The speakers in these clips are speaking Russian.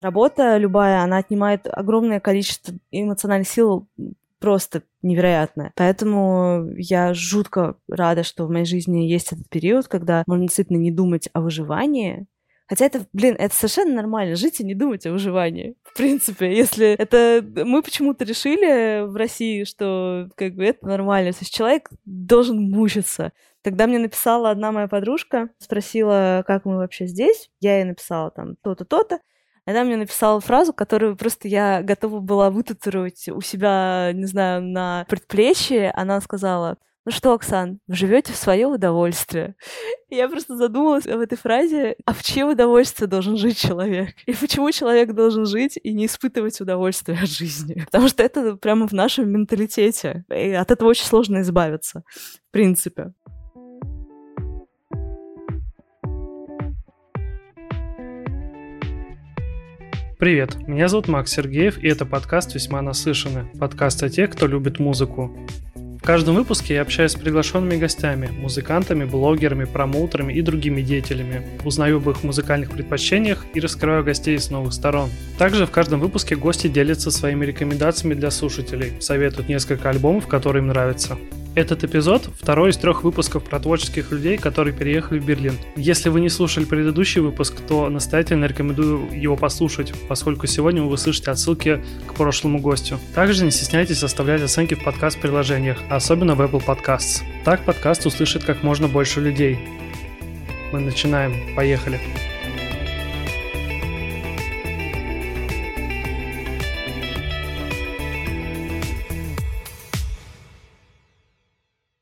Работа любая, она отнимает огромное количество эмоциональных сил просто невероятное. Поэтому я жутко рада, что в моей жизни есть этот период, когда можно действительно не думать о выживании, Хотя это, блин, это совершенно нормально, жить и не думать о выживании. В принципе, если это... Мы почему-то решили в России, что как бы это нормально. То есть человек должен мучиться. Тогда мне написала одна моя подружка, спросила, как мы вообще здесь. Я ей написала там то-то, то-то. Она мне написала фразу, которую просто я готова была вытатуировать у себя, не знаю, на предплечье. Она сказала, ну что, Оксан, вы живете в свое удовольствие. Я просто задумалась об этой фразе, а в чье удовольствие должен жить человек? И почему человек должен жить и не испытывать удовольствие от жизни? Потому что это прямо в нашем менталитете. И от этого очень сложно избавиться, в принципе. Привет, меня зовут Макс Сергеев, и это подкаст «Весьма наслышаны». Подкаст о тех, кто любит музыку. В каждом выпуске я общаюсь с приглашенными гостями, музыкантами, блогерами, промоутерами и другими деятелями. Узнаю об их музыкальных предпочтениях и раскрываю гостей с новых сторон. Также в каждом выпуске гости делятся своими рекомендациями для слушателей, советуют несколько альбомов, которые им нравятся. Этот эпизод – второй из трех выпусков про творческих людей, которые переехали в Берлин. Если вы не слушали предыдущий выпуск, то настоятельно рекомендую его послушать, поскольку сегодня вы услышите отсылки к прошлому гостю. Также не стесняйтесь оставлять оценки в подкаст-приложениях, особенно в Apple Podcasts. Так подкаст услышит как можно больше людей. Мы начинаем. Поехали. Поехали.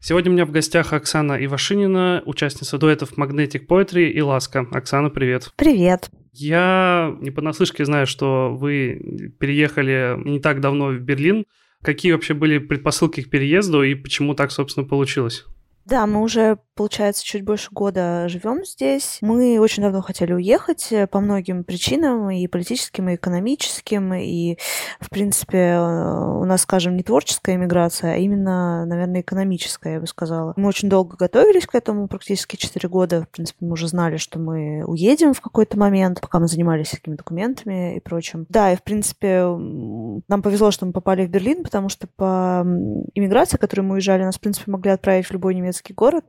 Сегодня у меня в гостях Оксана Ивашинина, участница дуэтов Magnetic Poetry и Ласка. Оксана, привет. Привет. Я не понаслышке знаю, что вы переехали не так давно в Берлин. Какие вообще были предпосылки к переезду и почему так, собственно, получилось? Да, мы уже, получается, чуть больше года живем здесь. Мы очень давно хотели уехать э, по многим причинам, и политическим, и экономическим, и, в принципе, э, у нас, скажем, не творческая иммиграция, а именно, наверное, экономическая, я бы сказала. Мы очень долго готовились к этому, практически 4 года. В принципе, мы уже знали, что мы уедем в какой-то момент, пока мы занимались всякими документами и прочим. Да, и, в принципе, нам повезло, что мы попали в Берлин, потому что по иммиграции, которой мы уезжали, нас, в принципе, могли отправить в любой немецкий немецкий город,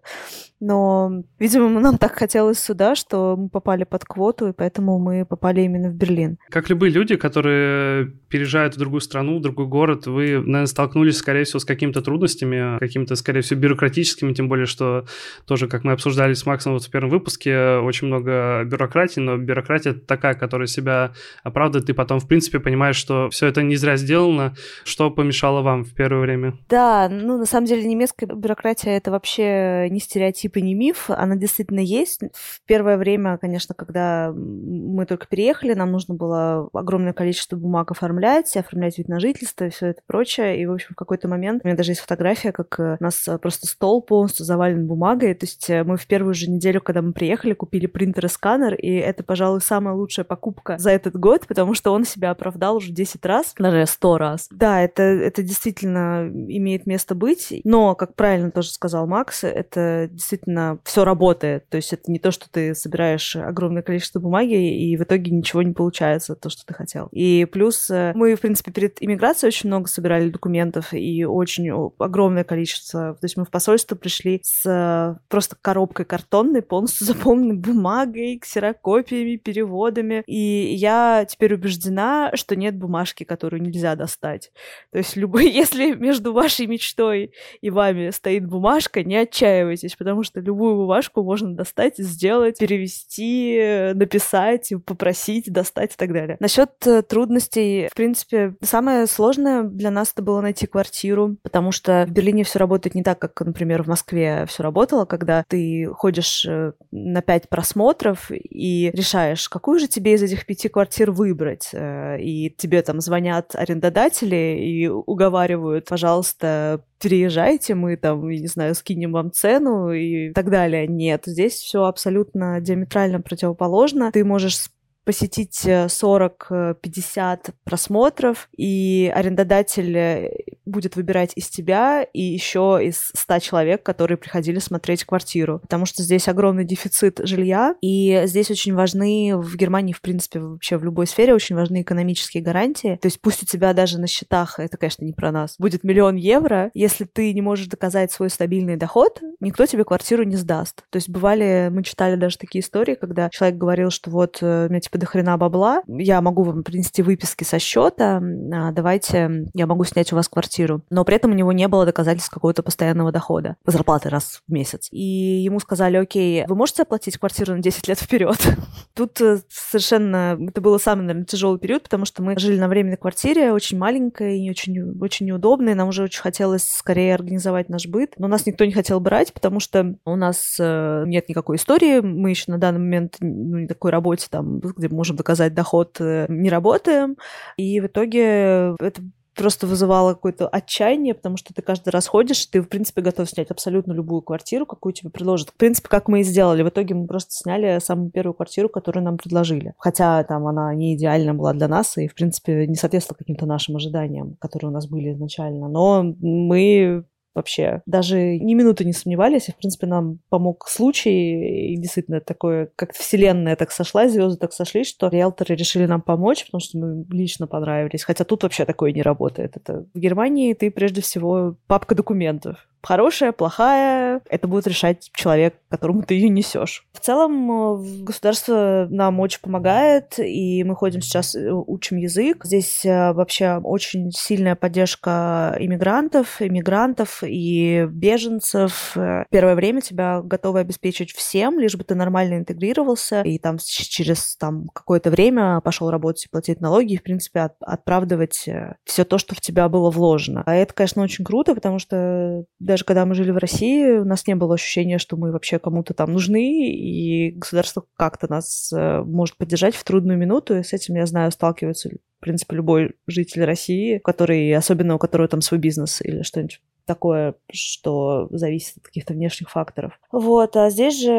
но, видимо, нам так хотелось сюда, что мы попали под квоту, и поэтому мы попали именно в Берлин. Как любые люди, которые переезжают в другую страну, в другой город, вы, наверное, столкнулись, скорее всего, с какими-то трудностями, какими-то, скорее всего, бюрократическими, тем более, что тоже, как мы обсуждали с Максом вот в первом выпуске, очень много бюрократии, но бюрократия такая, которая себя оправдывает, ты потом, в принципе, понимаешь, что все это не зря сделано. Что помешало вам в первое время? Да, ну, на самом деле, немецкая бюрократия — это вообще не стереотип и не миф, она действительно есть. В первое время, конечно, когда мы только переехали, нам нужно было огромное количество бумаг оформлять, оформлять вид на жительство и все это прочее. И, в общем, в какой-то момент у меня даже есть фотография, как э, у нас э, просто стол полностью завален бумагой. То есть э, мы в первую же неделю, когда мы приехали, купили принтер и сканер, и это, пожалуй, самая лучшая покупка за этот год, потому что он себя оправдал уже 10 раз, даже 100 раз. Да, это, это действительно имеет место быть, но, как правильно тоже сказал Макс, это действительно все работает. То есть это не то, что ты собираешь огромное количество бумаги, и в итоге ничего не получается, то, что ты хотел. И плюс э, мы, в принципе, перед иммиграцией очень много собирали документов, и очень огромное количество. То есть мы в посольство пришли с э, просто коробкой картонной, полностью заполненной бумагой, ксерокопиями, переводами. И я теперь убеждена, что нет бумажки, которую нельзя достать. То есть любой, если между вашей мечтой и вами стоит бумажка, не отчаивайтесь, потому что любую бумажку можно достать, сделать, перевести, написать, попросить, достать и так далее. Насчет э, трудностей, в принципе, самое сложное для нас это было найти квартиру, потому что в Берлине все работает не так, как, например, в Москве все работало, когда ты ходишь э, на пять просмотров и решаешь, какую же тебе из этих пяти квартир выбрать. Э, и тебе там звонят арендодатели и уговаривают, пожалуйста, переезжайте, мы там, я не знаю, скинем вам цену и так далее. Нет, здесь все абсолютно диаметрально противоположно. Ты можешь посетить 40-50 э, просмотров, и арендодатель э, будет выбирать из тебя и еще из 100 человек, которые приходили смотреть квартиру. Потому что здесь огромный дефицит жилья, и здесь очень важны в Германии, в принципе, вообще в любой сфере очень важны экономические гарантии. То есть пусть у тебя даже на счетах, это, конечно, не про нас, будет миллион евро, если ты не можешь доказать свой стабильный доход, никто тебе квартиру не сдаст. То есть бывали, мы читали даже такие истории, когда человек говорил, что вот э, у меня типа до хрена бабла, я могу вам принести выписки со счета, а, давайте я могу снять у вас квартиру. Но при этом у него не было доказательств какого-то постоянного дохода, зарплаты раз в месяц. И ему сказали, окей, вы можете оплатить квартиру на 10 лет вперед? Тут э, совершенно, это было самый, наверное, тяжелый период, потому что мы жили на временной квартире, очень маленькой, и очень, очень неудобной, нам уже очень хотелось скорее организовать наш быт, но нас никто не хотел брать, потому что у нас э, нет никакой истории, мы еще на данный момент ну, не такой работе, там, где можем доказать доход, э, не работаем, и в итоге это просто вызывало какое-то отчаяние, потому что ты каждый раз ходишь, ты, в принципе, готов снять абсолютно любую квартиру, какую тебе предложат. В принципе, как мы и сделали. В итоге мы просто сняли самую первую квартиру, которую нам предложили. Хотя там она не идеальна была для нас и, в принципе, не соответствовала каким-то нашим ожиданиям, которые у нас были изначально. Но мы вообще. Даже ни минуты не сомневались, и, в принципе, нам помог случай, и действительно такое, как вселенная так сошла, звезды так сошлись, что риэлторы решили нам помочь, потому что мы лично понравились. Хотя тут вообще такое не работает. Это в Германии ты прежде всего папка документов хорошая, плохая, это будет решать человек, которому ты ее несешь. В целом э, государство нам очень помогает, и мы ходим сейчас, э, учим язык. Здесь э, вообще очень сильная поддержка иммигрантов, иммигрантов и беженцев. Первое время тебя готовы обеспечить всем, лишь бы ты нормально интегрировался, и там через там, какое-то время пошел работать и платить налоги, и, в принципе, от, оправдывать все то, что в тебя было вложено. А это, конечно, очень круто, потому что даже когда мы жили в России, у нас не было ощущения, что мы вообще кому-то там нужны, и государство как-то нас э, может поддержать в трудную минуту, и с этим, я знаю, сталкивается, в принципе, любой житель России, который, особенно у которого там свой бизнес или что-нибудь такое, что зависит от каких-то внешних факторов. Вот, а здесь же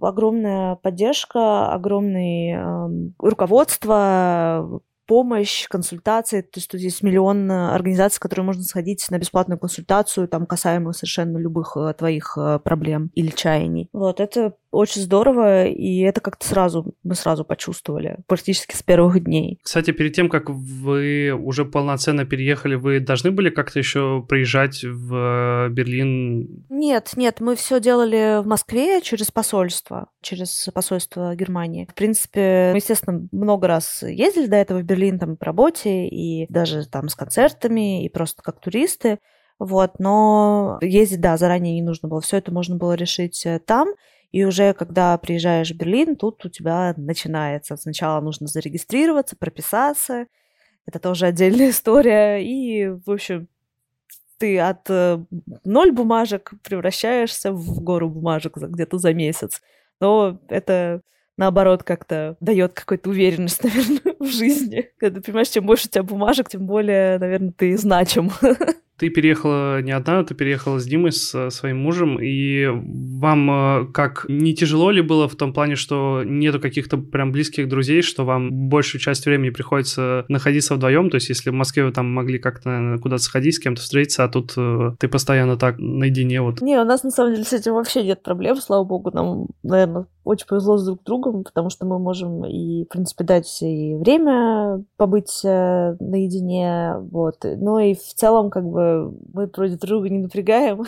огромная поддержка, огромное э, руководство, помощь, консультации. То есть тут есть миллион э, организаций, в которые можно сходить на бесплатную консультацию, там касаемо совершенно любых э, твоих э, проблем или чаяний. Вот, это очень здорово, и это как-то сразу, мы сразу почувствовали, практически с первых дней. Кстати, перед тем, как вы уже полноценно переехали, вы должны были как-то еще приезжать в Берлин? Нет, нет, мы все делали в Москве через посольство, через посольство Германии. В принципе, мы, естественно, много раз ездили до этого в Берлин там по работе, и даже там с концертами, и просто как туристы. Вот, но ездить, да, заранее не нужно было. Все это можно было решить э, там. И уже когда приезжаешь в Берлин, тут у тебя начинается. Сначала нужно зарегистрироваться, прописаться. Это тоже отдельная история. И, в общем, ты от э, ноль бумажек превращаешься в гору бумажек где-то за месяц. Но это наоборот, как-то дает какую-то уверенность, наверное, в жизни. Когда ты понимаешь, чем больше у тебя бумажек, тем более, наверное, ты значим. Ты переехала не одна, ты переехала с Димой, с своим мужем, и вам э, как не тяжело ли было в том плане, что нету каких-то прям близких друзей, что вам большую часть времени приходится находиться вдвоем, то есть если в Москве вы там могли как-то куда-то сходить, с кем-то встретиться, а тут э, ты постоянно так наедине вот. Не, у нас на самом деле с этим вообще нет проблем, слава богу, нам, наверное, очень повезло с друг другом, потому что мы можем и, в принципе, дать и время побыть э, наедине, вот. Но и в целом, как бы, мы вроде друга не напрягаем,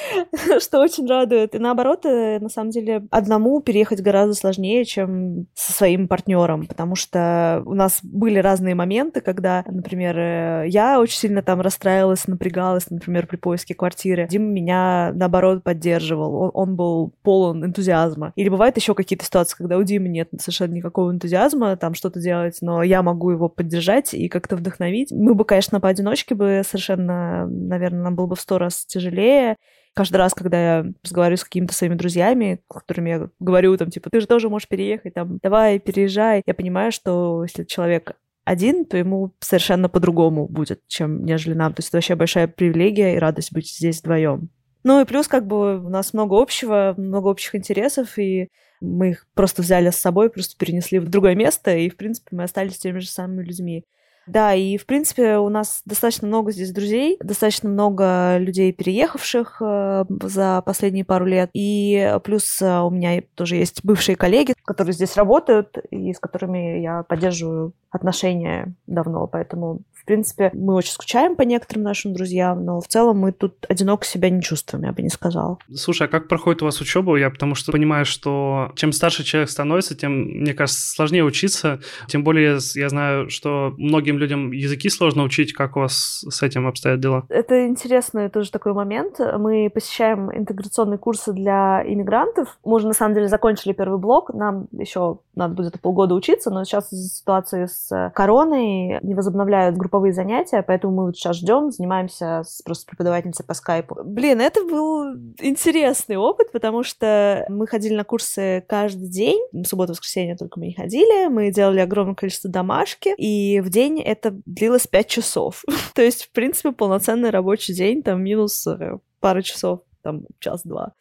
что очень радует. И наоборот, э, на самом деле, одному переехать гораздо сложнее, чем со своим партнером, потому что у нас были разные моменты, когда, например, э, я очень сильно там расстраивалась, напрягалась, например, при поиске квартиры. Дима меня, наоборот, поддерживал. Он, он был полон энтузиазма. Или бывает еще какие-то ситуации, когда у Димы нет совершенно никакого энтузиазма там что-то делать, но я могу его поддержать и как-то вдохновить. Мы бы, конечно, поодиночке бы совершенно, наверное, нам было бы в сто раз тяжелее. Каждый раз, когда я разговариваю с какими-то своими друзьями, которыми я говорю, там, типа, ты же тоже можешь переехать, там, давай, переезжай, я понимаю, что если человек один, то ему совершенно по-другому будет, чем нежели нам. То есть это вообще большая привилегия и радость быть здесь вдвоем. Ну и плюс как бы у нас много общего, много общих интересов, и Мы их просто взяли с собой, просто перенесли в другое место, и, в принципе, мы остались теми же самыми людьми. Да, и в принципе у нас достаточно много здесь друзей, достаточно много людей, переехавших э, за последние пару лет. И плюс э, у меня тоже есть бывшие коллеги, которые здесь работают и с которыми я поддерживаю отношения давно, поэтому принципе, мы очень скучаем по некоторым нашим друзьям, но в целом мы тут одиноко себя не чувствуем, я бы не сказала. Слушай, а как проходит у вас учеба? Я потому что понимаю, что чем старше человек становится, тем, мне кажется, сложнее учиться. Тем более я знаю, что многим людям языки сложно учить. Как у вас с этим обстоят дела? Это интересный тоже такой момент. Мы посещаем интеграционные курсы для иммигрантов. Мы уже, на самом деле, закончили первый блок. Нам еще надо будет полгода учиться, но сейчас из-за ситуации с короной не возобновляют групповые групповые занятия, поэтому мы вот сейчас ждем, занимаемся с просто преподавательницей по скайпу. Блин, это был интересный опыт, потому что мы ходили на курсы каждый день, в субботу, воскресенье только мы не ходили, мы делали огромное количество домашки, и в день это длилось 5 часов. То есть, в принципе, полноценный рабочий день, там минус э, пара часов, там час-два.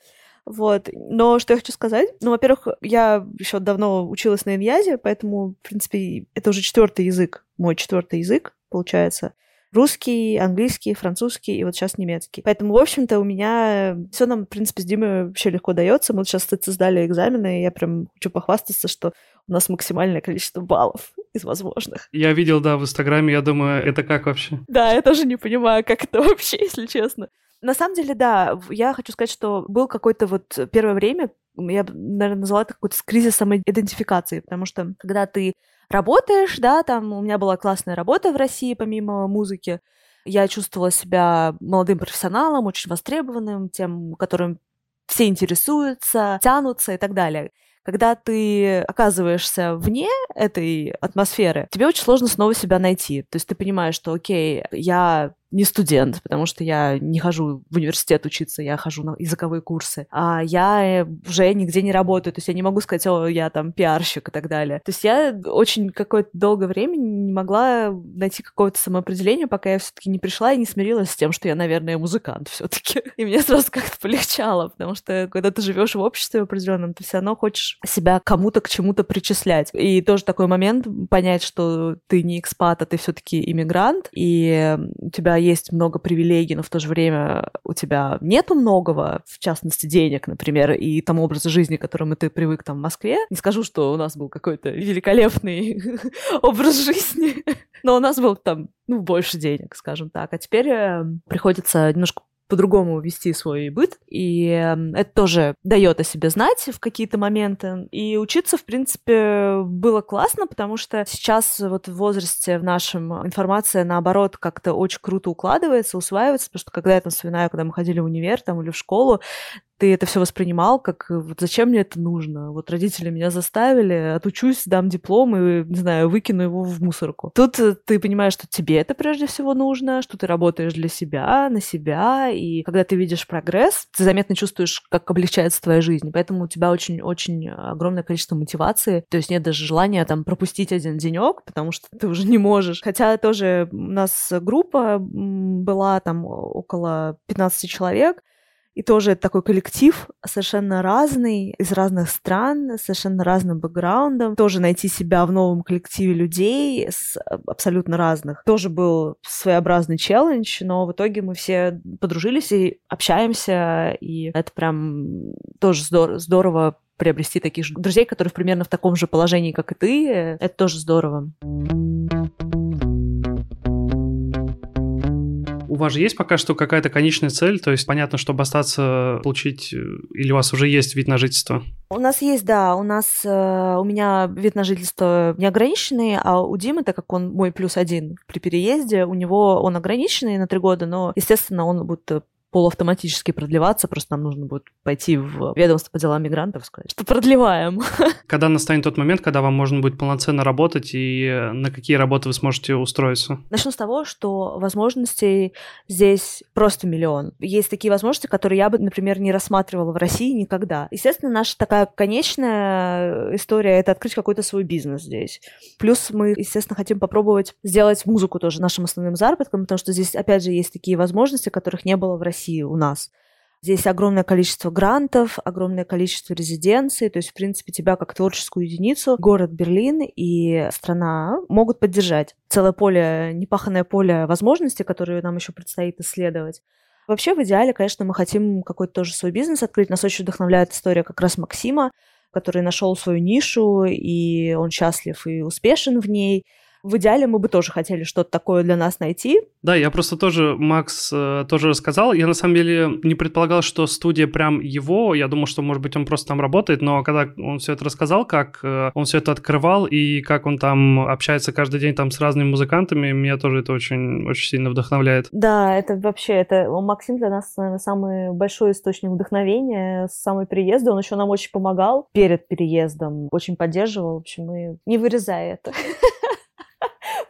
Вот. Но что я хочу сказать? Ну, во-первых, я еще давно училась на иньязе, поэтому, в принципе, это уже четвертый язык, мой четвертый язык получается. Русский, английский, французский и вот сейчас немецкий. Поэтому, в общем-то, у меня все нам, в принципе, с Димой вообще легко дается. Мы сейчас, кстати, сдали экзамены, и я прям хочу похвастаться, что у нас максимальное количество баллов из возможных. Я видел, да, в Инстаграме, я думаю, это как вообще? Да, я тоже не понимаю, как это вообще, если честно. На самом деле, да, я хочу сказать, что был какое-то вот первое время, я, наверное, назвала это какой-то кризис самоидентификации, потому что когда ты работаешь, да, там у меня была классная работа в России помимо музыки, я чувствовала себя молодым профессионалом, очень востребованным, тем, которым все интересуются, тянутся и так далее. Когда ты оказываешься вне этой атмосферы, тебе очень сложно снова себя найти. То есть ты понимаешь, что, окей, я не студент, потому что я не хожу в университет учиться, я хожу на языковые курсы, а я э, уже нигде не работаю, то есть я не могу сказать, о, я там пиарщик и так далее. То есть я очень какое-то долгое время не могла найти какое-то самоопределение, пока я все-таки не пришла и не смирилась с тем, что я, наверное, музыкант все-таки. И мне сразу как-то полегчало, потому что когда ты живешь в обществе определенном, ты все равно хочешь себя кому-то к чему-то причислять. И тоже такой момент понять, что ты не экспат, а ты все-таки иммигрант, и у тебя есть много привилегий, но в то же время у тебя нету многого, в частности, денег, например, и тому образу жизни, к которому ты привык там в Москве. Не скажу, что у нас был какой-то великолепный образ жизни, но у нас был там, ну, больше денег, скажем так. А теперь э, приходится немножко по-другому вести свой быт, и эм, это тоже дает о себе знать в какие-то моменты. И учиться, в принципе, было классно, потому что сейчас вот в возрасте в нашем информация, наоборот, как-то очень круто укладывается, усваивается, потому что когда я там вспоминаю, когда мы ходили в универ там, или в школу, ты это все воспринимал как вот зачем мне это нужно? Вот родители меня заставили, отучусь, дам диплом и, не знаю, выкину его в мусорку. Тут э, ты понимаешь, что тебе это прежде всего нужно, что ты работаешь для себя, на себя, и когда ты видишь прогресс, ты заметно чувствуешь, как облегчается твоя жизнь. Поэтому у тебя очень-очень огромное количество мотивации, то есть нет даже желания там пропустить один денек, потому что ты уже не можешь. Хотя тоже у нас группа была там около 15 человек, и тоже такой коллектив совершенно разный, из разных стран, совершенно разным бэкграундом. Тоже найти себя в новом коллективе людей с абсолютно разных. Тоже был своеобразный челлендж, но в итоге мы все подружились и общаемся, и это прям тоже здорово, приобрести таких же друзей, которые примерно в таком же положении, как и ты. Это тоже здорово. Вас же есть пока что какая-то конечная цель? То есть понятно, чтобы остаться, получить, э, или у вас уже есть вид на жительство? У нас есть, да, у нас, э, у меня вид на жительство неограниченный, а у Димы, так как он мой плюс один при переезде, у него он ограниченный на три года, но, естественно, он будет полуавтоматически продлеваться, просто нам нужно будет пойти в ведомство по делам мигрантов сказать, что продлеваем. Когда настанет тот момент, когда вам можно будет полноценно работать, и на какие работы вы сможете устроиться? Начну с того, что возможностей здесь просто миллион. Есть такие возможности, которые я бы, например, не рассматривала в России никогда. Естественно, наша такая конечная история — это открыть какой-то свой бизнес здесь. Плюс мы, естественно, хотим попробовать сделать музыку тоже нашим основным заработком, потому что здесь, опять же, есть такие возможности, которых не было в России России у нас. Здесь огромное количество грантов, огромное количество резиденций, то есть, в принципе, тебя как творческую единицу город Берлин и страна могут поддержать. Целое поле, непаханное поле возможностей, которые нам еще предстоит исследовать. Вообще, в идеале, конечно, мы хотим какой-то тоже свой бизнес открыть. Нас очень вдохновляет история как раз Максима, который нашел свою нишу, и он счастлив и успешен в ней. В идеале мы бы тоже хотели что-то такое для нас найти. Да, я просто тоже, Макс э, тоже рассказал. Я на самом деле не предполагал, что студия прям его. Я думал, что, может быть, он просто там работает. Но когда он все это рассказал, как э, он все это открывал и как он там общается каждый день там с разными музыкантами, меня тоже это очень, очень сильно вдохновляет. Да, это вообще, это Максим для нас, наверное, самый большой источник вдохновения с самой приезда. Он еще нам очень помогал перед переездом, очень поддерживал. В общем, мы не вырезая это.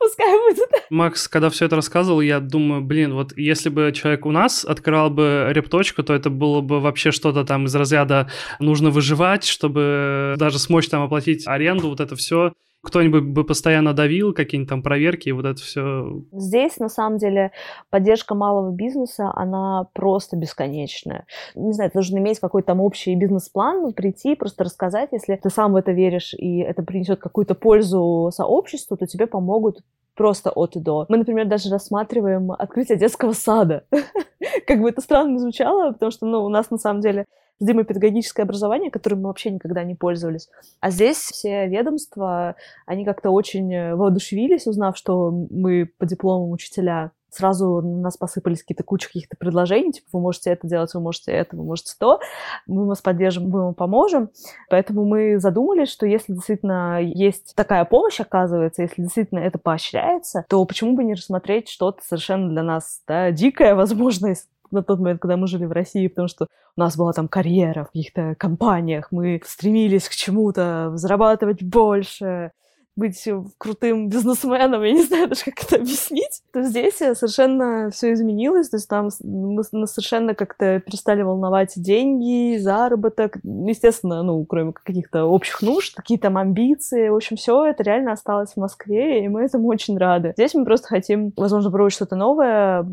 пускай будет. Макс, когда все это рассказывал, я думаю, блин, вот если бы человек у нас открывал бы репточку, то это было бы вообще что-то там из разряда нужно выживать, чтобы даже смочь там оплатить аренду, вот это все кто-нибудь бы постоянно давил, какие-нибудь там проверки и вот это все. Здесь, на самом деле, поддержка малого бизнеса, она просто бесконечная. Не знаю, ты должен иметь какой-то там общий бизнес-план, прийти, просто рассказать, если ты сам в это веришь, и это принесет какую-то пользу сообществу, то тебе помогут просто от и до. Мы, например, даже рассматриваем открытие детского сада. Как бы это странно звучало, потому что, ну, у нас на самом деле с Димой педагогическое образование, которым мы вообще никогда не пользовались. А здесь все ведомства, они как-то очень э, воодушевились, узнав, что мы по дипломам учителя сразу на нас посыпались какие-то куча каких-то предложений, типа, вы можете это делать, вы можете это, вы можете то, мы вас поддержим, мы вам поможем. Поэтому мы задумались, что если действительно есть такая помощь, оказывается, если действительно это поощряется, то почему бы не рассмотреть что-то совершенно для нас да, дикое, возможно, на тот момент, когда мы жили в России, потому что у нас была там карьера в каких-то компаниях, мы стремились к чему-то, зарабатывать больше, быть крутым бизнесменом, я не знаю даже, как это объяснить, то здесь совершенно все изменилось, то есть там мы совершенно как-то перестали волновать деньги, заработок, естественно, ну, кроме каких-то общих нужд, какие там амбиции, в общем, все это реально осталось в Москве, и мы этому очень рады. Здесь мы просто хотим, возможно, пробовать что-то новое,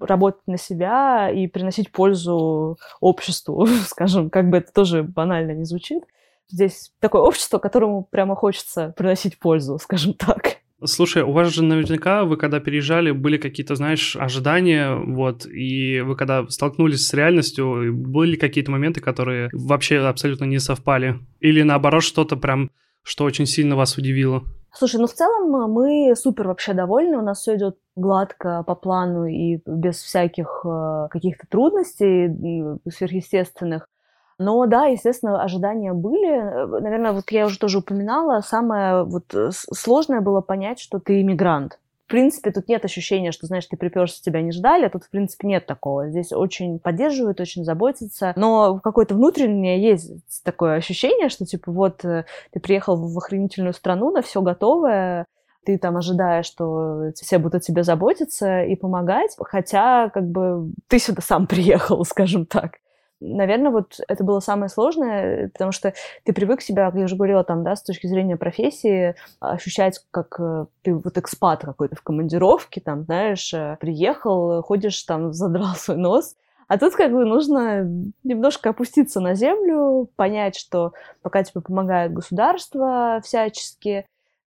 работать на себя и приносить пользу обществу, скажем, как бы это тоже банально не звучит здесь такое общество, которому прямо хочется приносить пользу, скажем так. Слушай, у вас же наверняка, вы когда переезжали, были какие-то, знаешь, ожидания, вот, и вы когда столкнулись с реальностью, были какие-то моменты, которые вообще абсолютно не совпали? Или наоборот, что-то прям, что очень сильно вас удивило? Слушай, ну в целом мы супер вообще довольны, у нас все идет гладко по плану и без всяких э, каких-то трудностей сверхъестественных. Но да, естественно, ожидания были. Наверное, вот я уже тоже упоминала, самое вот э, сложное было понять, что ты иммигрант. В принципе, тут нет ощущения, что, знаешь, ты приперся, тебя не ждали. Тут, в принципе, нет такого. Здесь очень поддерживают, очень заботятся. Но какое-то внутреннее есть такое ощущение, что, типа, вот э, ты приехал в охренительную страну, на все готовое, ты там ожидаешь, что все будут о тебе заботиться и помогать, хотя как бы ты сюда сам приехал, скажем так наверное, вот это было самое сложное, потому что ты привык себя, как я уже говорила, там, да, с точки зрения профессии, ощущать, как э, ты вот экспат какой-то в командировке, там, знаешь, э, приехал, ходишь там, задрал свой нос, а тут как бы нужно немножко опуститься на землю, понять, что пока тебе помогает государство всячески,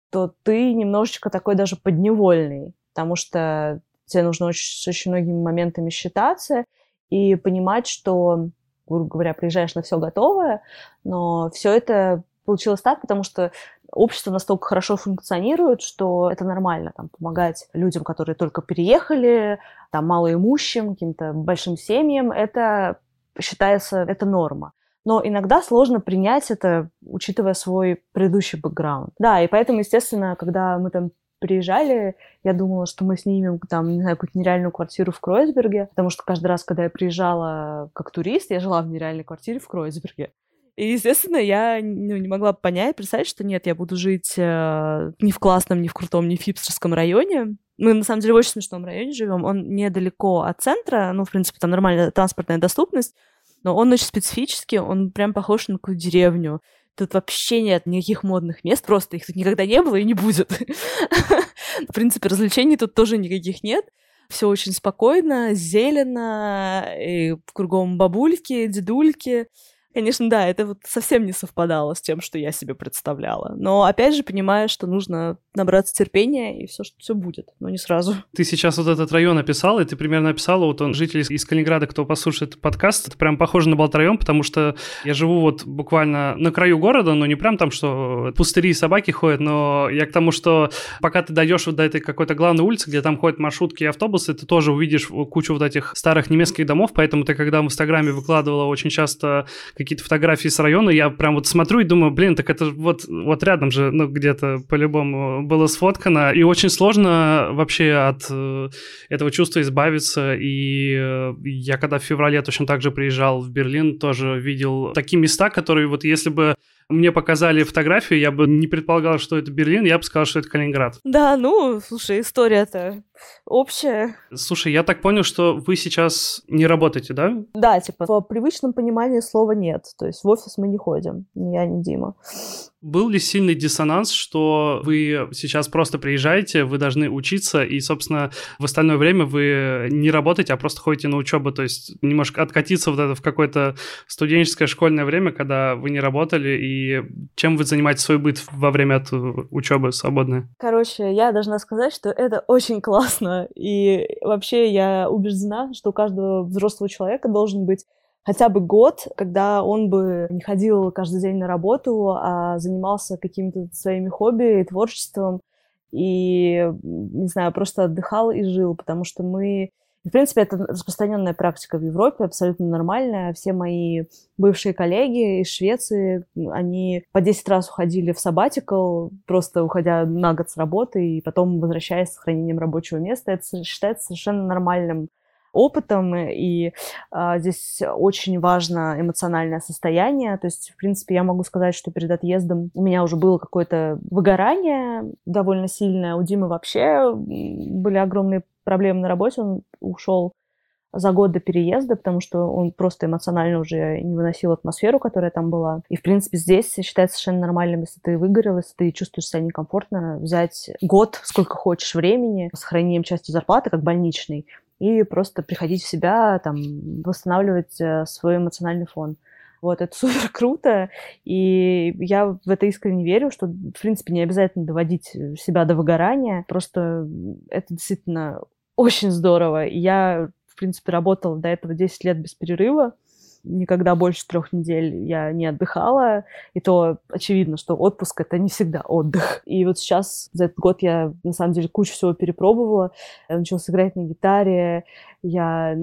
то ты немножечко такой даже подневольный, потому что тебе нужно очень, с очень многими моментами считаться, и понимать, что, грубо говоря, приезжаешь на все готовое, но все это получилось так, потому что общество настолько хорошо функционирует, что это нормально, там, помогать людям, которые только переехали, там, малоимущим, каким-то большим семьям, это считается, это норма. Но иногда сложно принять это, учитывая свой предыдущий бэкграунд. Да, и поэтому, естественно, когда мы там приезжали, я думала, что мы снимем там, не знаю, какую-то нереальную квартиру в Кройсберге, потому что каждый раз, когда я приезжала как турист, я жила в нереальной квартире в Кройсберге. И, естественно, я ну, не могла понять, представить, что нет, я буду жить э, ни в классном, ни в крутом, ни в хипстерском районе. Мы, на самом деле, в очень смешном районе живем. Он недалеко от центра, ну, в принципе, там нормальная транспортная доступность, но он очень специфический, он прям похож на какую-то деревню. Тут вообще нет никаких модных мест, просто их тут никогда не было и не будет. В принципе, развлечений тут тоже никаких нет. все очень спокойно, зелено, и кругом бабульки, дедульки. Конечно, да, это вот совсем не совпадало с тем, что я себе представляла. Но опять же понимаю, что нужно набраться терпения, и все, что все будет, но не сразу. Ты сейчас вот этот район описал, и ты примерно описала, вот он, житель из Калининграда, кто послушает подкаст, это прям похоже на Болт-район, потому что я живу вот буквально на краю города, но не прям там, что пустыри и собаки ходят, но я к тому, что пока ты дойдешь вот до этой какой-то главной улицы, где там ходят маршрутки и автобусы, ты тоже увидишь кучу вот этих старых немецких домов, поэтому ты, когда в Инстаграме выкладывала очень часто какие-то фотографии с района, я прям вот смотрю и думаю, блин, так это вот, вот рядом же, ну, где-то по-любому было сфоткано, и очень сложно вообще от э, этого чувства избавиться, и э, я когда в феврале точно так же приезжал в Берлин, тоже видел такие места, которые вот если бы мне показали фотографию, я бы не предполагал, что это Берлин, я бы сказал, что это Калининград. Да, ну, слушай, история-то общая. Слушай, я так понял, что вы сейчас не работаете, да? Да, типа, в привычном понимании слова нет. То есть в офис мы не ходим, ни я, ни Дима. Был ли сильный диссонанс, что вы сейчас просто приезжаете, вы должны учиться, и, собственно, в остальное время вы не работаете, а просто ходите на учебу, то есть немножко откатиться вот это в какое-то студенческое школьное время, когда вы не работали, и чем вы занимаете свой быт во время от учебы свободное? Короче, я должна сказать, что это очень классно, и вообще я убеждена, что у каждого взрослого человека должен быть хотя бы год, когда он бы не ходил каждый день на работу, а занимался какими-то своими хобби и творчеством, и, не знаю, просто отдыхал и жил, потому что мы... В принципе, это распространенная практика в Европе, абсолютно нормальная. Все мои бывшие коллеги из Швеции, они по 10 раз уходили в сабатикл, просто уходя на год с работы и потом возвращаясь с сохранением рабочего места. Это считается совершенно нормальным опытом, и а, здесь очень важно эмоциональное состояние. То есть, в принципе, я могу сказать, что перед отъездом у меня уже было какое-то выгорание довольно сильное. У Димы вообще были огромные проблемы на работе. Он ушел за год до переезда, потому что он просто эмоционально уже не выносил атмосферу, которая там была. И, в принципе, здесь считается совершенно нормальным, если ты выгорел, если ты чувствуешь себя некомфортно, взять год, сколько хочешь времени, с сохранением части зарплаты, как больничный, и просто приходить в себя, там, восстанавливать э, свой эмоциональный фон. Вот, это супер круто, и я в это искренне верю, что, в принципе, не обязательно доводить себя до выгорания, просто это действительно очень здорово. Я, в принципе, работала до этого 10 лет без перерыва, никогда больше трех недель я не отдыхала, и то очевидно, что отпуск — это не всегда отдых. И вот сейчас за этот год я, на самом деле, кучу всего перепробовала. Я начала играть на гитаре, я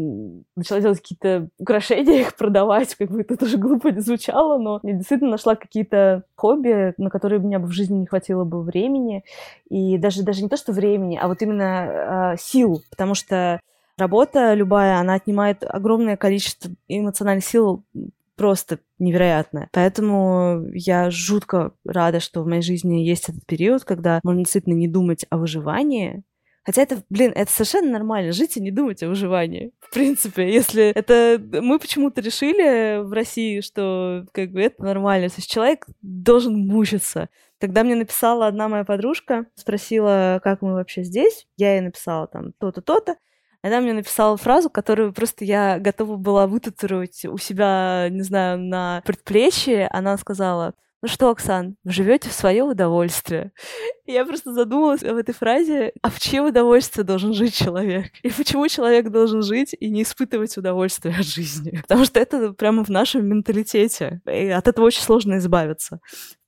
начала делать какие-то украшения, их продавать, как бы это тоже глупо не звучало, но я действительно нашла какие-то хобби, на которые у меня бы в жизни не хватило бы времени, и даже, даже не то, что времени, а вот именно э, сил, потому что Работа любая, она отнимает огромное количество эмоциональных сил просто невероятное. Поэтому я жутко рада, что в моей жизни есть этот период, когда можно действительно не думать о выживании, Хотя это, блин, это совершенно нормально, жить и не думать о выживании. В принципе, если это... Мы почему-то решили в России, что как бы это нормально. То есть человек должен мучиться. Тогда мне написала одна моя подружка, спросила, как мы вообще здесь. Я ей написала там то-то, то-то. Она мне написала фразу, которую просто я готова была вытатуировать у себя, не знаю, на предплечье. Она сказала, ну что, Оксан, вы живете в свое удовольствие. Я просто задумалась об этой фразе, а в чье удовольствие должен жить человек? И почему человек должен жить и не испытывать удовольствие от жизни? Потому что это прямо в нашем менталитете. И от этого очень сложно избавиться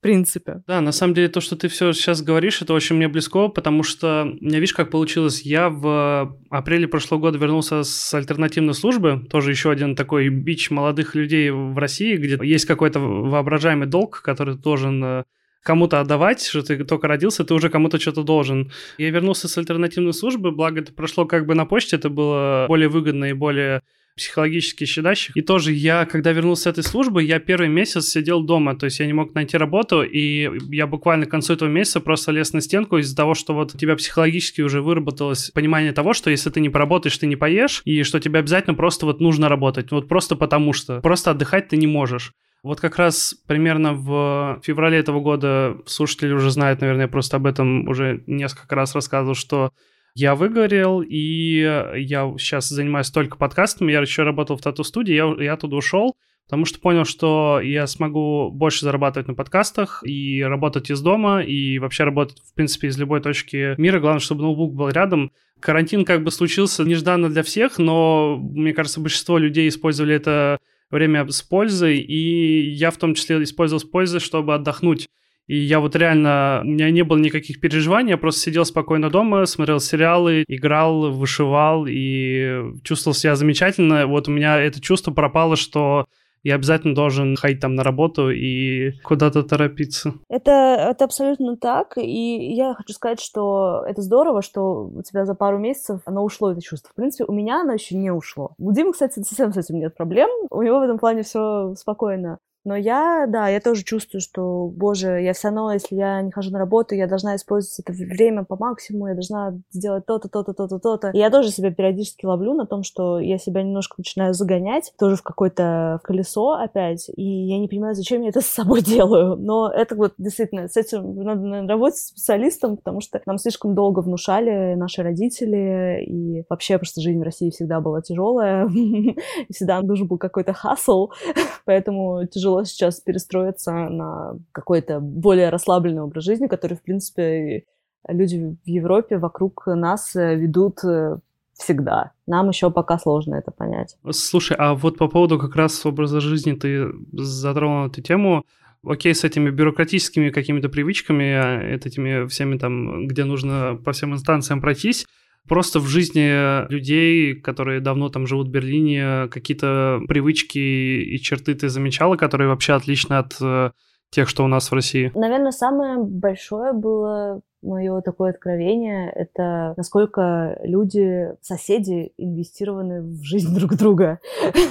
принципе. Да, на самом деле то, что ты все сейчас говоришь, это очень мне близко, потому что, меня видишь, как получилось, я в апреле прошлого года вернулся с альтернативной службы, тоже еще один такой бич молодых людей в России, где есть какой-то воображаемый долг, который должен э, кому-то отдавать, что ты только родился, ты уже кому-то что-то должен. Я вернулся с альтернативной службы, благо это прошло как бы на почте, это было более выгодно и более психологически щадящих. И тоже я, когда вернулся с этой службы, я первый месяц сидел дома, то есть я не мог найти работу, и я буквально к концу этого месяца просто лез на стенку из-за того, что вот у тебя психологически уже выработалось понимание того, что если ты не поработаешь, ты не поешь, и что тебе обязательно просто вот нужно работать, вот просто потому что. Просто отдыхать ты не можешь. Вот как раз примерно в феврале этого года слушатели уже знают, наверное, я просто об этом уже несколько раз рассказывал, что я выгорел, и я сейчас занимаюсь только подкастами. Я еще работал в тату-студии, я, я оттуда ушел, потому что понял, что я смогу больше зарабатывать на подкастах и работать из дома, и вообще работать, в принципе, из любой точки мира. Главное, чтобы ноутбук был рядом. Карантин как бы случился нежданно для всех, но, мне кажется, большинство людей использовали это время с пользой, и я в том числе использовал с пользой, чтобы отдохнуть. И я вот реально, у меня не было никаких переживаний, я просто сидел спокойно дома, смотрел сериалы, играл, вышивал и чувствовал себя замечательно. Вот у меня это чувство пропало, что я обязательно должен ходить там на работу и куда-то торопиться. Это, это абсолютно так, и я хочу сказать, что это здорово, что у тебя за пару месяцев оно ушло, это чувство. В принципе, у меня оно еще не ушло. У Димы, кстати, совсем с этим нет проблем, у него в этом плане все спокойно. Но я, да, я тоже чувствую, что, боже, я все равно, если я не хожу на работу, я должна использовать это время по максимуму, я должна сделать то-то, то-то, то-то, то-то. И я тоже себя периодически ловлю на том, что я себя немножко начинаю загонять, тоже в какое-то колесо опять, и я не понимаю, зачем я это с собой делаю. Но это вот действительно, с этим надо работать с специалистом, потому что нам слишком долго внушали наши родители, и вообще просто жизнь в России всегда была тяжелая, всегда нужен был какой-то хасл, поэтому тяжело тяжело сейчас перестроиться на какой-то более расслабленный образ жизни, который, в принципе, люди в Европе вокруг нас э, ведут э, всегда. Нам еще пока сложно это понять. Слушай, а вот по поводу как раз образа жизни ты затронул эту тему. Окей, с этими бюрократическими какими-то привычками, а, этими всеми там, где нужно по всем инстанциям пройтись, просто в жизни людей, которые давно там живут в Берлине, какие-то привычки и черты ты замечала, которые вообще отличны от э, тех, что у нас в России? Наверное, самое большое было мое такое откровение — это насколько люди, соседи, инвестированы в жизнь друг друга.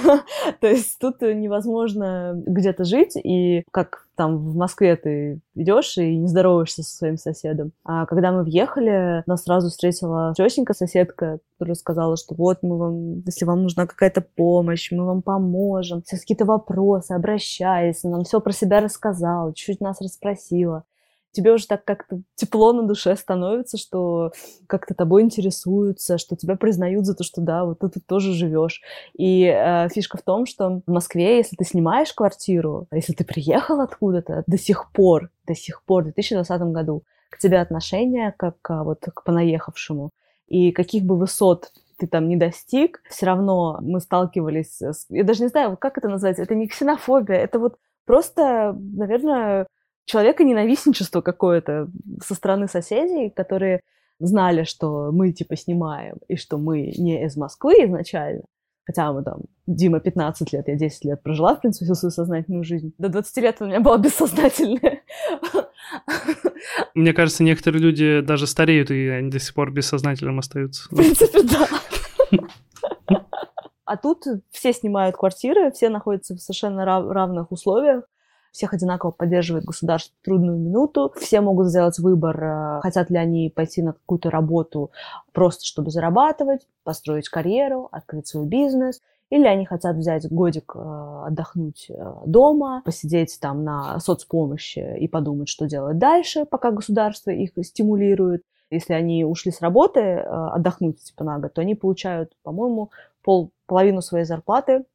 То есть тут невозможно где-то жить, и как там в Москве ты идешь и не здороваешься со своим соседом. А когда мы въехали, нас сразу встретила тетенька, соседка, которая сказала, что вот мы вам, если вам нужна какая-то помощь, мы вам поможем. Если какие-то вопросы, обращайся. Нам все про себя рассказала, чуть-чуть нас расспросила тебе уже так как-то тепло на душе становится, что как-то тобой интересуются, что тебя признают за то, что да, вот ты тут тоже живешь. И э, фишка в том, что в Москве, если ты снимаешь квартиру, если ты приехал откуда-то, до сих пор, до сих пор, в 2020 году, к тебе отношение как а, вот к понаехавшему. И каких бы высот ты там не достиг, все равно мы сталкивались с... Я даже не знаю, как это назвать. Это не ксенофобия, это вот просто, наверное, человека ненавистничество какое-то со стороны соседей, которые знали, что мы типа снимаем, и что мы не из Москвы изначально, хотя мы там, Дима 15 лет, я 10 лет прожила, в принципе, всю свою сознательную жизнь. До 20 лет у меня была бессознательная. Мне кажется, некоторые люди даже стареют, и они до сих пор бессознательным остаются. В принципе, да. А тут все снимают квартиры, все находятся в совершенно равных условиях всех одинаково поддерживает государство в трудную минуту, все могут сделать выбор, э, хотят ли они пойти на какую-то работу просто чтобы зарабатывать, построить карьеру, открыть свой бизнес, или они хотят взять годик э, отдохнуть э, дома, посидеть там на соцпомощи и подумать, что делать дальше, пока государство их стимулирует. Если они ушли с работы отдохнуть типа на год, то они получают, по-моему, пол, половину своей зарплаты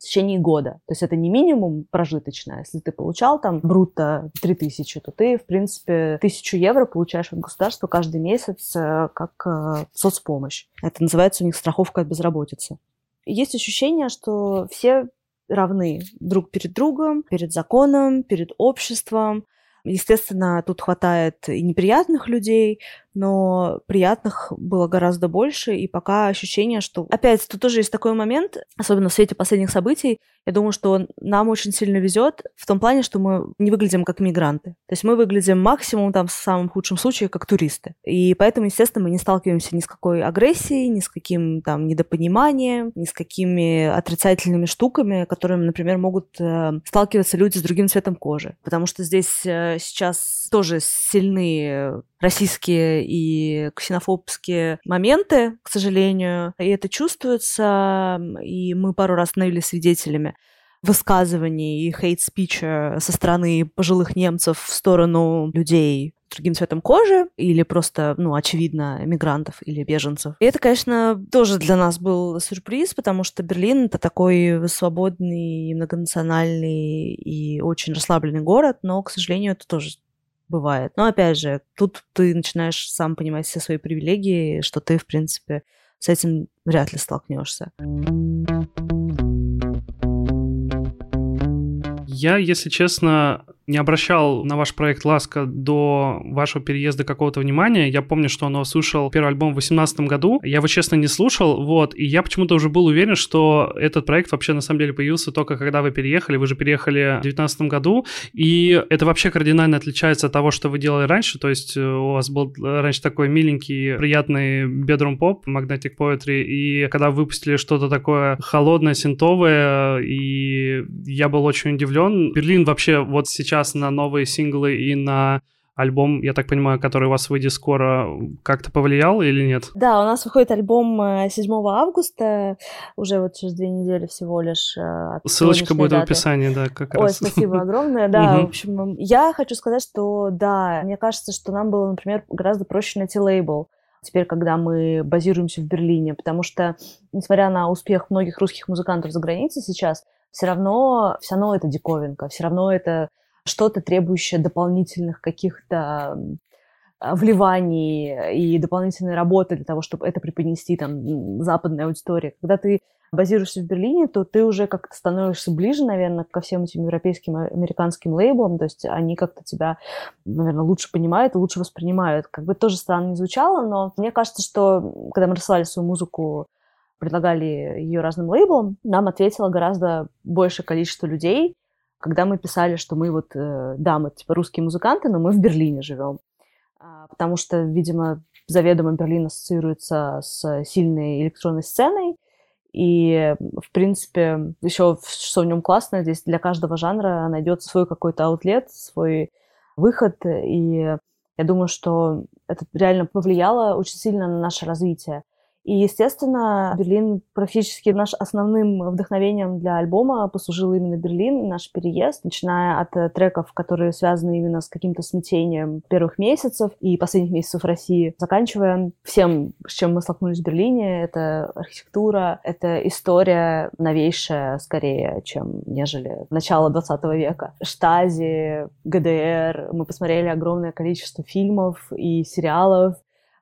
в течение года. То есть это не минимум прожиточное. Если ты получал там брутто 3000, то ты, в принципе, 1000 евро получаешь от государства каждый месяц э, как э, соцпомощь. Это называется у них страховка от безработицы. Есть ощущение, что все равны друг перед другом, перед законом, перед обществом. Естественно, тут хватает и неприятных людей, но приятных было гораздо больше, и пока ощущение, что... Опять, тут тоже есть такой момент, особенно в свете последних событий, я думаю, что нам очень сильно везет в том плане, что мы не выглядим как мигранты. То есть мы выглядим максимум, там, в самом худшем случае, как туристы. И поэтому, естественно, мы не сталкиваемся ни с какой агрессией, ни с каким там недопониманием, ни с какими отрицательными штуками, которыми, например, могут э, сталкиваться люди с другим цветом кожи. Потому что здесь э, сейчас тоже сильны российские и ксенофобские моменты, к сожалению, и это чувствуется, и мы пару раз становились свидетелями высказываний и хейт-спича со стороны пожилых немцев в сторону людей другим цветом кожи или просто, ну, очевидно, мигрантов или беженцев. И это, конечно, тоже для нас был сюрприз, потому что Берлин — это такой свободный, многонациональный и очень расслабленный город, но, к сожалению, это тоже бывает. Но, опять же, тут ты начинаешь сам понимать все свои привилегии, что ты, в принципе, с этим вряд ли столкнешься. Я, если честно, не обращал на ваш проект «Ласка» до вашего переезда какого-то внимания. Я помню, что он услышал первый альбом в 2018 году. Я его, честно, не слушал, вот, и я почему-то уже был уверен, что этот проект вообще на самом деле появился только когда вы переехали. Вы же переехали в 2019 году, и это вообще кардинально отличается от того, что вы делали раньше. То есть э, у вас был раньше такой миленький, приятный bedroom поп, Magnetic Poetry, и когда вы выпустили что-то такое холодное, синтовое, и я был очень удивлен. Берлин вообще вот сейчас сейчас на новые синглы и на альбом, я так понимаю, который у вас выйдет скоро, как-то повлиял или нет? Да, у нас выходит альбом 7 э, августа, уже вот через две недели всего лишь. Э, Ссылочка будет даты. в описании, да, как Ой, раз. спасибо огромное, да, в общем, я хочу сказать, что да, мне кажется, что нам было, например, гораздо проще найти лейбл, теперь, когда мы базируемся в Берлине, потому что, несмотря на успех многих русских музыкантов за границей сейчас, все равно, все равно это диковинка, все равно это что-то требующее дополнительных каких-то а, вливаний и дополнительной работы для того, чтобы это преподнести там западной аудитории. Когда ты базируешься в Берлине, то ты уже как-то становишься ближе, наверное, ко всем этим европейским, американским лейблам, то есть они как-то тебя, наверное, лучше понимают лучше воспринимают. Как бы тоже странно не звучало, но мне кажется, что когда мы рассылали свою музыку, предлагали ее разным лейблам, нам ответило гораздо большее количество людей, когда мы писали, что мы вот, э, да, мы типа русские музыканты, но мы в Берлине живем. А, потому что, видимо, заведомо Берлин ассоциируется с сильной электронной сценой, и, в принципе, еще что в нем классно, здесь для каждого жанра найдется свой какой-то аутлет, свой выход, и я думаю, что это реально повлияло очень сильно на наше развитие. И, естественно, Берлин практически наш основным вдохновением для альбома послужил именно Берлин, наш переезд, начиная от э, треков, которые связаны именно с каким-то смятением первых месяцев и последних месяцев России, заканчивая всем, с чем мы столкнулись в Берлине. Это архитектура, это история новейшая, скорее, чем нежели начало 20 века. Штази, ГДР. Мы посмотрели огромное количество фильмов и сериалов,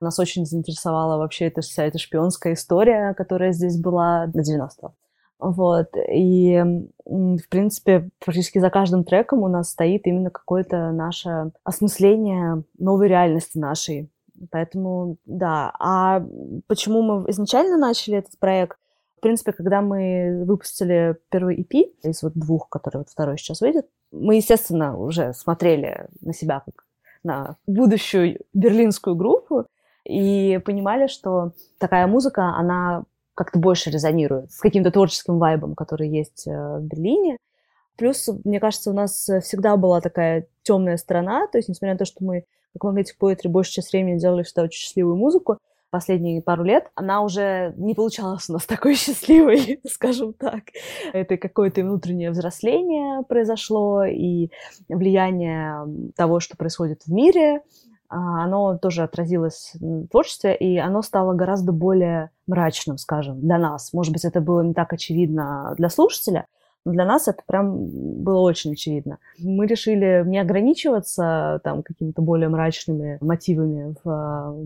нас очень заинтересовала вообще эта вся эта шпионская история, которая здесь была на 90 Вот. И, в принципе, практически за каждым треком у нас стоит именно какое-то наше осмысление новой реальности нашей. Поэтому, да. А почему мы изначально начали этот проект? В принципе, когда мы выпустили первый EP из вот двух, который вот второй сейчас выйдет, мы, естественно, уже смотрели на себя как на будущую берлинскую группу, и понимали, что такая музыка, она как-то больше резонирует с каким-то творческим вайбом, который есть э, в Берлине. Плюс, мне кажется, у нас всегда была такая темная сторона, то есть, несмотря на то, что мы, как Magnetic Poetry, большую часть времени делали всегда очень счастливую музыку, последние пару лет, она уже не получалась у нас такой счастливой, скажем так. Это какое-то внутреннее взросление произошло и влияние того, что происходит в мире, оно тоже отразилось в творчестве, и оно стало гораздо более мрачным, скажем, для нас. Может быть, это было не так очевидно для слушателя, но для нас это прям было очень очевидно. Мы решили не ограничиваться там какими-то более мрачными мотивами в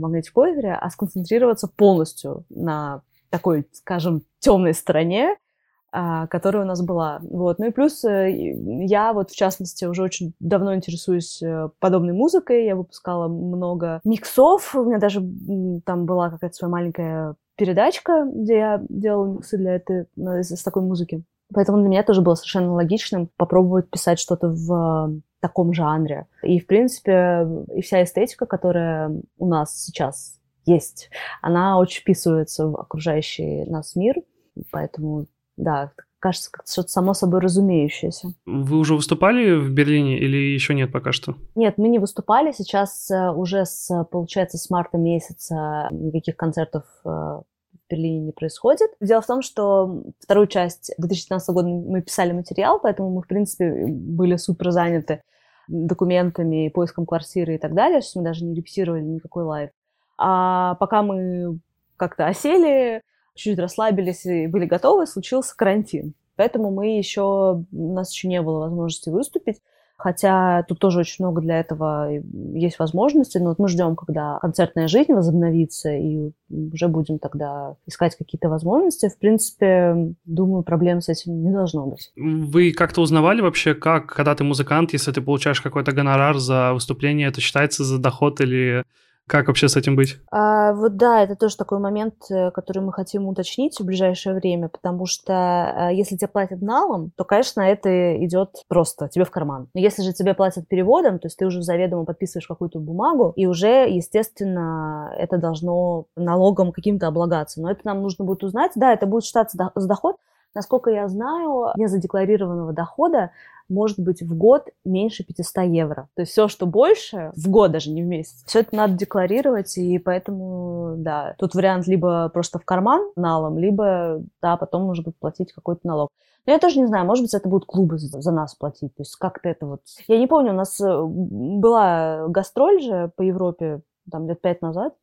Magnetic Poetry, а сконцентрироваться полностью на такой, скажем, темной стороне, а, которая у нас была. Вот. Ну и плюс э, я вот, в частности, уже очень давно интересуюсь э, подобной музыкой. Я выпускала много миксов. У меня даже там была какая-то своя маленькая передачка, где я делала миксы для этой, из такой музыки. Поэтому для меня тоже было совершенно логичным попробовать писать что-то в таком жанре. И, в принципе, и вся эстетика, которая у нас сейчас есть, она очень вписывается в окружающий нас мир. Поэтому да, кажется, как что-то само собой разумеющееся. Вы уже выступали в Берлине или еще нет пока что? Нет, мы не выступали. Сейчас э, уже, с, получается, с марта месяца никаких концертов э, в Берлине не происходит. Дело в том, что вторую часть 2019 года мы писали материал, поэтому мы, в принципе, были супер заняты документами, поиском квартиры и так далее, что мы даже не репетировали никакой live. А пока мы как-то осели, чуть расслабились и были готовы, случился карантин. Поэтому мы еще, у нас еще не было возможности выступить. Хотя тут тоже очень много для этого есть возможностей, но вот мы ждем, когда концертная жизнь возобновится, и уже будем тогда искать какие-то возможности. В принципе, думаю, проблем с этим не должно быть. Вы как-то узнавали вообще, как, когда ты музыкант, если ты получаешь какой-то гонорар за выступление, это считается за доход или как вообще с этим быть? А, вот да, это тоже такой момент, э, который мы хотим уточнить в ближайшее время, потому что а, если тебе платят налом, то, конечно, это идет просто тебе в карман. Но если же тебе платят переводом, то есть ты уже заведомо подписываешь какую-то бумагу, и уже, естественно, это должно налогом каким-то облагаться. Но это нам нужно будет узнать. Да, это будет считаться с доход, Насколько я знаю, незадекларированного дохода может быть в год меньше 500 евро. То есть все, что больше, в год даже не в месяц, все это надо декларировать, и поэтому, да, тут вариант либо просто в карман налом, либо, да, потом нужно будет платить какой-то налог. Но я тоже не знаю, может быть, это будут клубы за, нас платить. То есть как-то это вот... Я не помню, у нас э, была гастроль же по Европе там лет пять назад,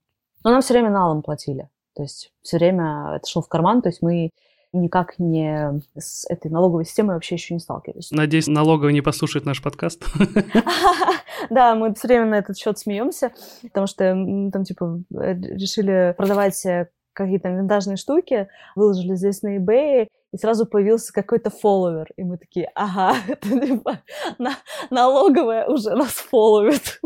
но нам все время налом платили. То есть все время это шло в карман, то есть мы никак не с этой налоговой системой вообще еще не сталкивались. Надеюсь, налоговый не послушает наш подкаст. Да, мы все время на этот счет смеемся, потому что там, типа, решили продавать э, какие-то винтажные штуки, выложили здесь на eBay, и сразу появился какой-то фолловер. И мы такие, ага, это типа налоговая уже нас фолловит.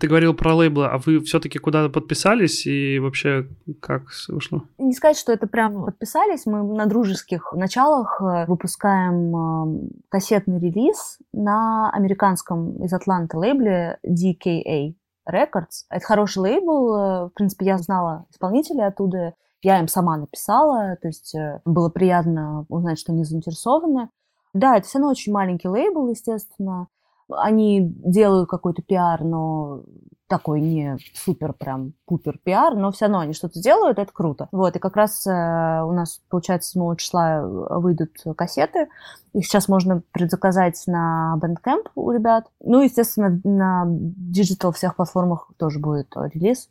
Ты говорил про лейблы, а вы все-таки куда-то подписались и вообще как вышло? Не сказать, что это прям подписались. Мы на дружеских началах э, выпускаем эм, кассетный релиз на американском из Атланты лейбле DKA Records. Это хороший лейбл. Э, в принципе, я знала исполнителей оттуда. Я им сама написала, то есть э, было приятно узнать, что они заинтересованы. Да, это все равно очень маленький лейбл, естественно они делают какой-то пиар, но такой не супер прям пупер пиар, но все равно они что-то делают, это круто. Вот, и как раз э, у нас, получается, 7 числа выйдут кассеты. Их сейчас можно предзаказать на Bandcamp у ребят. Ну, естественно, на digital всех платформах тоже будет релиз.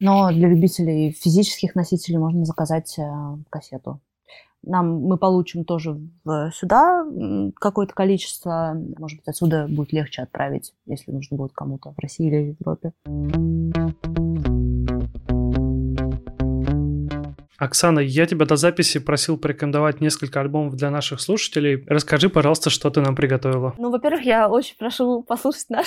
Но для любителей физических носителей можно заказать э, кассету нам мы получим тоже в, сюда какое-то количество, может быть, отсюда будет легче отправить, если нужно будет кому-то в России или в Европе. Оксана, я тебя до записи просил порекомендовать несколько альбомов для наших слушателей. Расскажи, пожалуйста, что ты нам приготовила. Ну, во-первых, я очень прошу послушать наш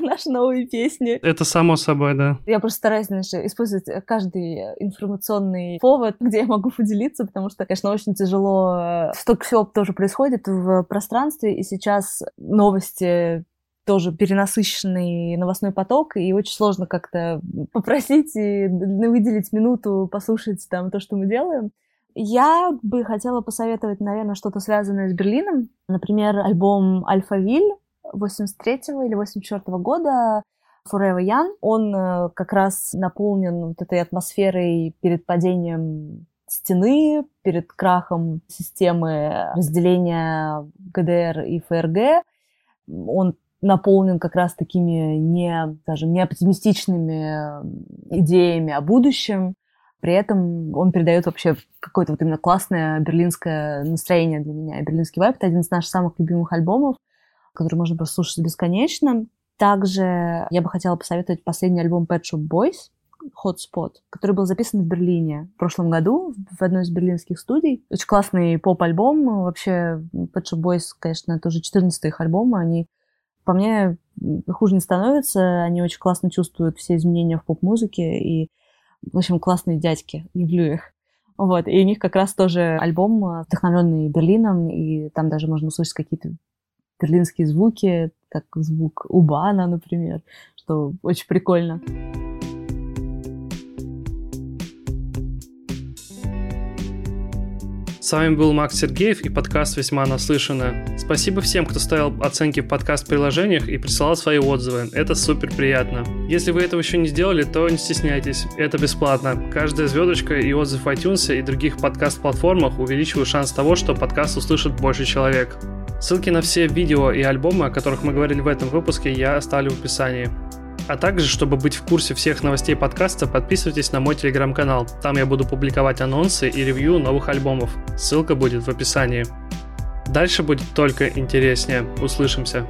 наши новые песни. Это само собой, да. Я просто стараюсь, знаешь, использовать каждый информационный повод, где я могу поделиться, потому что, конечно, очень тяжело. Столько всего тоже происходит в пространстве, и сейчас новости тоже перенасыщенный новостной поток, и очень сложно как-то попросить и выделить минуту послушать там то, что мы делаем. Я бы хотела посоветовать, наверное, что-то связанное с Берлином. Например, альбом «Альфавиль» 83 или 84 года Forever Young. Он э, как раз наполнен вот этой атмосферой перед падением стены, перед крахом системы разделения ГДР и ФРГ. Он наполнен как раз такими не, скажем, не оптимистичными идеями о будущем. При этом он передает вообще какое-то вот именно классное берлинское настроение для меня. Берлинский вайп — это один из наших самых любимых альбомов, который можно прослушать бесконечно. Также я бы хотела посоветовать последний альбом Pet Shop Boys, Hotspot, который был записан в Берлине в прошлом году в одной из берлинских студий. Очень классный поп-альбом. Вообще, Pet Shop Boys, конечно, это уже 14 их альбом. Они по мне, хуже не становится. Они очень классно чувствуют все изменения в поп-музыке. И, в общем, классные дядьки. Люблю их. Вот. И у них как раз тоже альбом, вдохновленный Берлином, и там даже можно услышать какие-то берлинские звуки, как звук Убана, например, что очень прикольно. С вами был Макс Сергеев и подкаст «Весьма наслышано». Спасибо всем, кто ставил оценки в подкаст-приложениях и присылал свои отзывы. Это супер приятно. Если вы этого еще не сделали, то не стесняйтесь. Это бесплатно. Каждая звездочка и отзыв в iTunes и других подкаст-платформах увеличивают шанс того, что подкаст услышит больше человек. Ссылки на все видео и альбомы, о которых мы говорили в этом выпуске, я оставлю в описании. А также, чтобы быть в курсе всех новостей подкаста, подписывайтесь на мой телеграм-канал. Там я буду публиковать анонсы и ревью новых альбомов. Ссылка будет в описании. Дальше будет только интереснее. Услышимся.